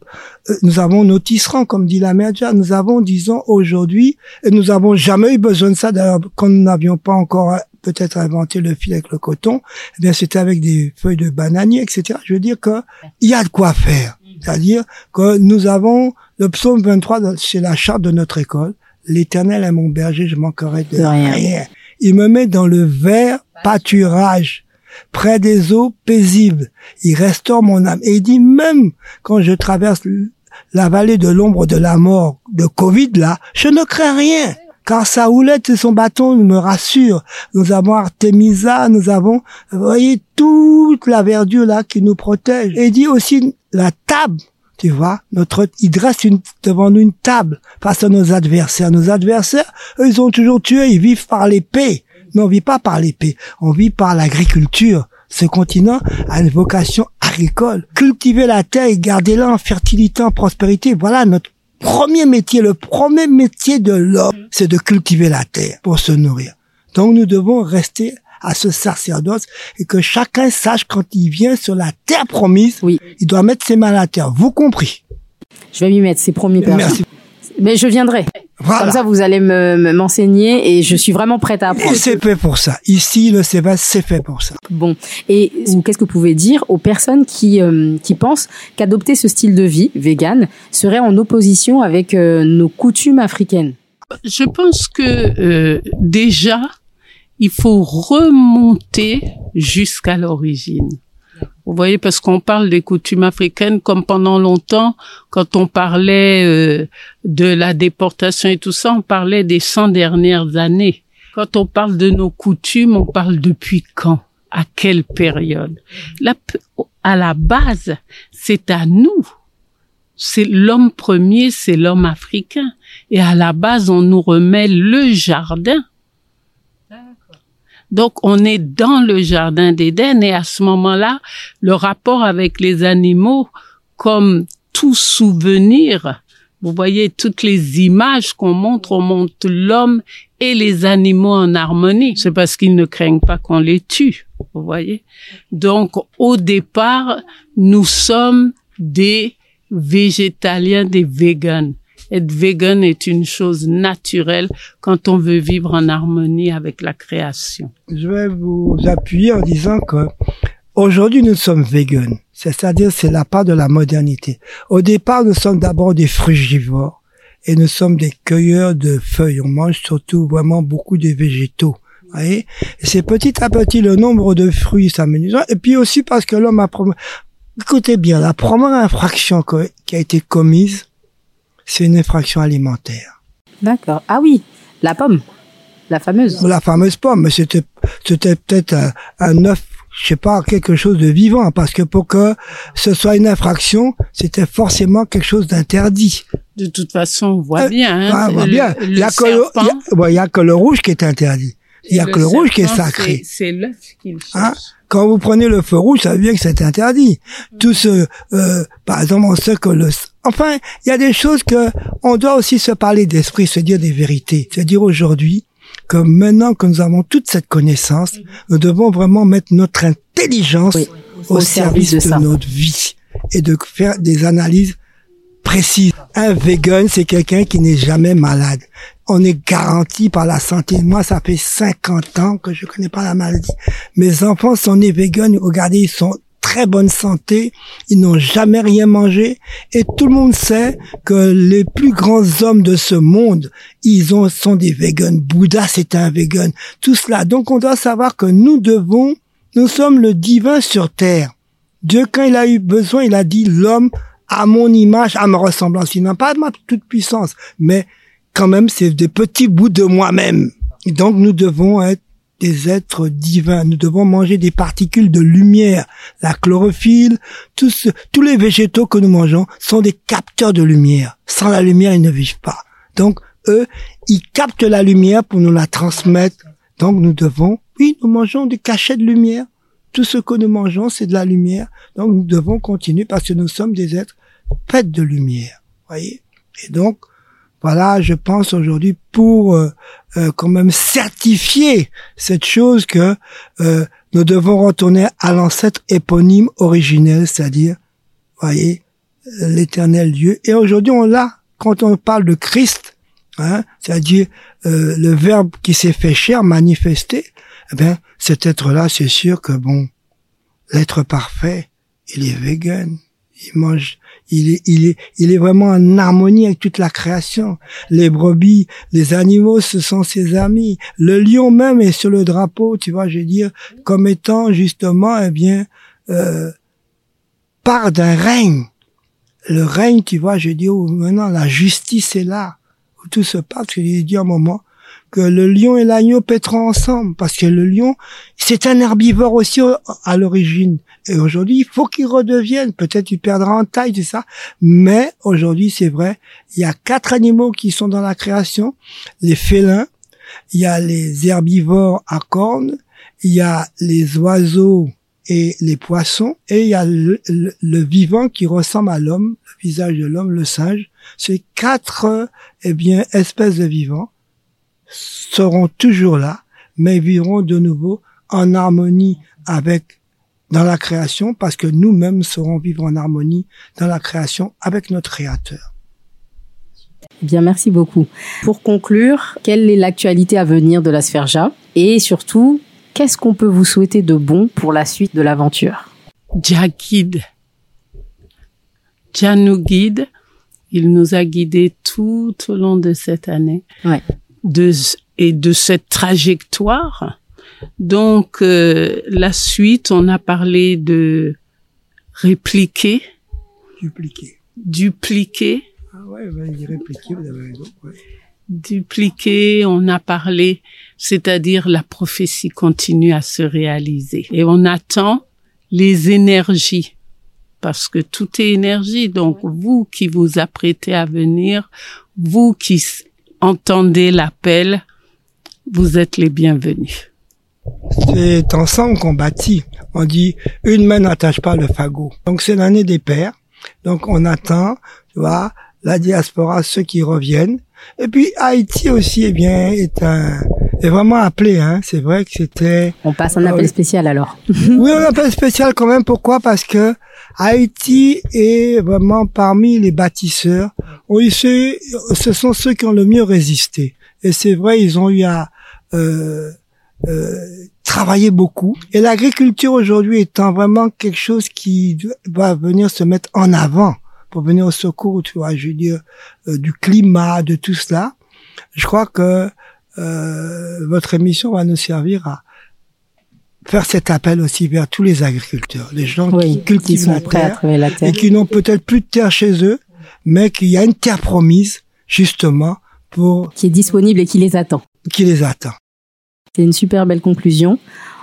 nous avons nos tisserands, comme dit la mère Nous avons, disons, aujourd'hui, et nous avons jamais eu besoin de ça. D'ailleurs, quand nous n'avions pas encore euh, peut-être inventé le fil avec le coton, eh bien, c'était avec des feuilles de bananier, etc. Je veux dire que il y a de quoi faire. C'est-à-dire que nous avons le psaume 23, c'est la charte de notre école. L'éternel est mon berger, je manquerai de, rien. rien il me met dans le vert pâturage, près des eaux paisibles. Il restaure mon âme. Et il dit même quand je traverse la vallée de l'ombre de la mort de Covid là, je ne crains rien. Car sa houlette et son bâton me rassurent. Nous avons Artemisa, nous avons, vous voyez, toute la verdure là qui nous protège. Et il dit aussi la table tu vois, notre, il dresse une, devant nous une table face à nos adversaires. Nos adversaires, eux, ils ont toujours tué, ils vivent par l'épée. Mais on vit pas par l'épée, on vit par l'agriculture. Ce continent a une vocation agricole. Cultiver la terre et garder-la en fertilité, en prospérité. Voilà notre premier métier. Le premier métier de l'homme, c'est de cultiver la terre pour se nourrir. Donc nous devons rester à ce sacerdoce et que chacun sache quand il vient sur la terre promise, oui. il doit mettre ses mains à la terre. Vous compris Je vais m'y mettre, c'est promis, père. Merci. Mais je viendrai. Voilà. Comme ça, vous allez me m'enseigner et je suis vraiment prête à apprendre. C'est fait pour ça. Ici, le CEVAS, c'est fait pour ça. Bon. Et qu'est-ce que vous pouvez dire aux personnes qui euh, qui pensent qu'adopter ce style de vie vegan serait en opposition avec euh, nos coutumes africaines? Je pense que euh, déjà il faut remonter jusqu'à l'origine. Vous voyez, parce qu'on parle des coutumes africaines comme pendant longtemps, quand on parlait euh, de la déportation et tout ça, on parlait des 100 dernières années. Quand on parle de nos coutumes, on parle depuis quand? À quelle période? À la base, c'est à nous. C'est l'homme premier, c'est l'homme africain. Et à la base, on nous remet le jardin. Donc, on est dans le jardin d'Éden et à ce moment-là, le rapport avec les animaux, comme tout souvenir, vous voyez toutes les images qu'on montre, on montre l'homme et les animaux en harmonie. C'est parce qu'ils ne craignent pas qu'on les tue, vous voyez. Donc, au départ, nous sommes des végétaliens, des végans. Être vegan est une chose naturelle quand on veut vivre en harmonie avec la création. Je vais vous appuyer en disant que aujourd'hui nous sommes vegan. C'est-à-dire c'est la part de la modernité. Au départ, nous sommes d'abord des frugivores et nous sommes des cueilleurs de feuilles. On mange surtout vraiment beaucoup de végétaux. Et c'est petit à petit le nombre de fruits s'améliore. Et puis aussi parce que l'homme a... Écoutez bien, la première infraction qui a été commise, c'est une infraction alimentaire. D'accord. Ah oui, la pomme, la fameuse. La fameuse pomme, mais c'était c'était peut-être un, un œuf, je sais pas, quelque chose de vivant, parce que pour que ce soit une infraction, c'était forcément quelque chose d'interdit. De toute façon, on voit euh, bien. Hein, on voit bien. il y a que le, il y a que le rouge qui est interdit. Il y a que le rouge qui est sacré. C'est l'œuf qu'il hein? Quand vous prenez le feu rouge, ça veut dire que c'est interdit. Tout ce, euh, par exemple, on sait que le, enfin, il y a des choses que on doit aussi se parler d'esprit, se dire des vérités. C'est-à-dire aujourd'hui que maintenant que nous avons toute cette connaissance, nous devons vraiment mettre notre intelligence au, service, de, notre vie et de faire des analyses précises. Un vegan, c'est quelqu'un qui n'est jamais malade on est garanti par la santé. Moi, ça fait 50 ans que je connais pas la maladie. Mes enfants sont nés vegan. Regardez, ils sont très bonne santé, ils n'ont jamais rien mangé et tout le monde sait que les plus grands hommes de ce monde, ils ont sont des vegans. Bouddha c'est un vegan. Tout cela. Donc on doit savoir que nous devons, nous sommes le divin sur terre. Dieu quand il a eu besoin, il a dit l'homme à mon image, à ma ressemblance. Il n'a pas de ma toute puissance, mais quand même, c'est des petits bouts de moi-même. Donc, nous devons être des êtres divins. Nous devons manger des particules de lumière. La chlorophylle, tous, tous les végétaux que nous mangeons sont des capteurs de lumière. Sans la lumière, ils ne vivent pas. Donc, eux, ils captent la lumière pour nous la transmettre. Donc, nous devons, oui, nous mangeons des cachets de lumière. Tout ce que nous mangeons, c'est de la lumière. Donc, nous devons continuer parce que nous sommes des êtres faits de lumière. Voyez? Et donc, voilà, je pense aujourd'hui pour euh, euh, quand même certifier cette chose que euh, nous devons retourner à l'ancêtre éponyme originel, c'est-à-dire, voyez, l'éternel Dieu. Et aujourd'hui, on l'a quand on parle de Christ, hein, c'est-à-dire le Verbe qui s'est fait chair, manifesté. Eh bien, cet être-là, c'est sûr que bon, l'être parfait, il est vegan, il mange il est, il est, il est vraiment en harmonie avec toute la création. Les brebis, les animaux, ce sont ses amis. Le lion même est sur le drapeau, tu vois, je veux dire, comme étant justement, eh bien, euh, part d'un règne. Le règne, tu vois, je dis, où maintenant la justice est là, où tout se passe. J'ai dit un moment que le lion et l'agneau pèteront ensemble, parce que le lion, c'est un herbivore aussi à l'origine. Et aujourd'hui, il faut qu'il redevienne. Peut-être il perdra en taille, c'est ça. Mais aujourd'hui, c'est vrai, il y a quatre animaux qui sont dans la création. Les félins, il y a les herbivores à cornes, il y a les oiseaux et les poissons, et il y a le, vivant qui ressemble à l'homme, le visage de l'homme, le singe. Ces quatre, eh bien, espèces de vivants seront toujours là, mais vivront de nouveau en harmonie avec dans la création parce que nous-mêmes serons vivre en harmonie dans la création avec notre Créateur. Eh bien, merci beaucoup. Pour conclure, quelle est l'actualité à venir de la Sphère Ja? Et surtout, qu'est-ce qu'on peut vous souhaiter de bon pour la suite de l'aventure? Jah guide. Jah nous guide. Il nous a guidés tout au long de cette année. Ouais. De, et de cette trajectoire donc euh, la suite, on a parlé de répliquer, dupliquer, dupliquer. Ah ouais, répliquer, vous avez raison. dupliqué, on a parlé, c'est-à-dire la prophétie continue à se réaliser. Et on attend les énergies, parce que tout est énergie. Donc vous qui vous apprêtez à venir, vous qui entendez l'appel, vous êtes les bienvenus. C'est ensemble qu'on bâtit. On dit une main n'attache pas le fagot. Donc c'est l'année des pères. Donc on attend, tu vois, la diaspora, ceux qui reviennent. Et puis Haïti aussi, eh bien, est un est vraiment appelé. Hein. C'est vrai que c'était. On passe un appel spécial alors. oui, un appel spécial quand même. Pourquoi? Parce que Haïti est vraiment parmi les bâtisseurs. Oui, ce sont ceux qui ont le mieux résisté. Et c'est vrai, ils ont eu à euh, euh, travailler beaucoup. Et l'agriculture aujourd'hui étant vraiment quelque chose qui va venir se mettre en avant pour venir au secours, tu vois, je veux dire, euh, du climat, de tout cela. Je crois que euh, votre émission va nous servir à faire cet appel aussi vers tous les agriculteurs, les gens qui cultivent la, terre, la, terre, et qui n'ont peut-être plus de terre chez eux, mais qu'il y a une terre promise justement pour qui est disponible et qui les attend. Qui les attend. C'est une super belle conclusion.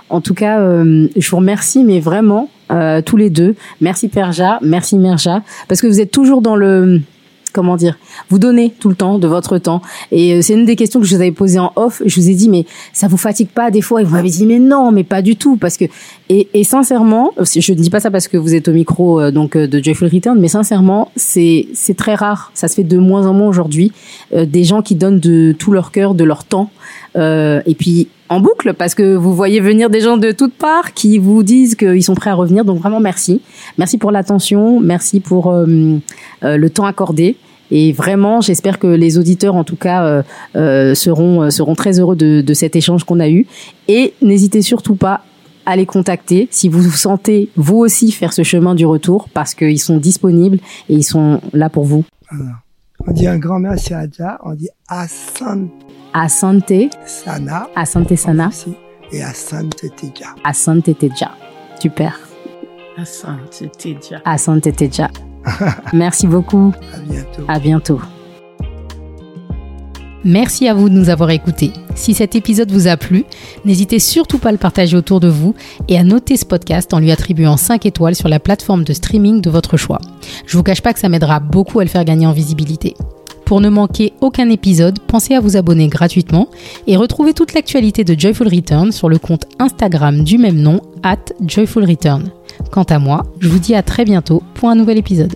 En tout cas, euh, je vous remercie, mais vraiment euh, tous les deux. Merci Perja, merci Merja, parce que vous êtes toujours dans le comment dire, vous donnez tout le temps de votre temps. Et euh, c'est une des questions que je vous avais posées en off. Je vous ai dit, mais ça vous fatigue pas des fois? Et vous m'avez dit, mais non, mais pas du tout, parce que et, et sincèrement, je ne dis pas ça parce que vous êtes au micro euh, donc euh, de Joyful Return, mais sincèrement, c'est c'est très rare. Ça se fait de moins en moins aujourd'hui. des gens qui donnent de tout leur cœur, de leur temps, et puis en boucle parce que vous voyez venir des gens de toutes parts qui vous disent qu'ils sont prêts à revenir. Donc vraiment merci. Merci pour l'attention, merci pour le temps accordé. Et vraiment, j'espère que les auditeurs, en tout cas, euh, euh, seront euh, seront très heureux de, de cet échange qu'on a eu. Et n'hésitez surtout pas à les contacter si vous vous sentez vous aussi faire ce chemin du retour, parce qu'ils sont disponibles et ils sont là pour vous. On dit un grand merci à Adja, on dit Asante. Asante. Sana. Asante Sana. Et Asante Teja. Asante Teja. Super. Asante Teja. Asante Teja. Merci beaucoup. À bientôt. À bientôt. Merci à vous de nous avoir écoutés. Si cet épisode vous a plu, n'hésitez surtout pas à le partager autour de vous et à noter ce podcast en lui attribuant 5 étoiles sur la plateforme de streaming de votre choix. Je vous cache pas que ça m'aidera beaucoup à le faire gagner en visibilité. Pour ne manquer aucun épisode, pensez à vous abonner gratuitement et retrouvez toute l'actualité de Joyful Return sur le compte Instagram du même nom, at Joyful Return. Quant à moi, je vous dis à très bientôt pour un nouvel épisode.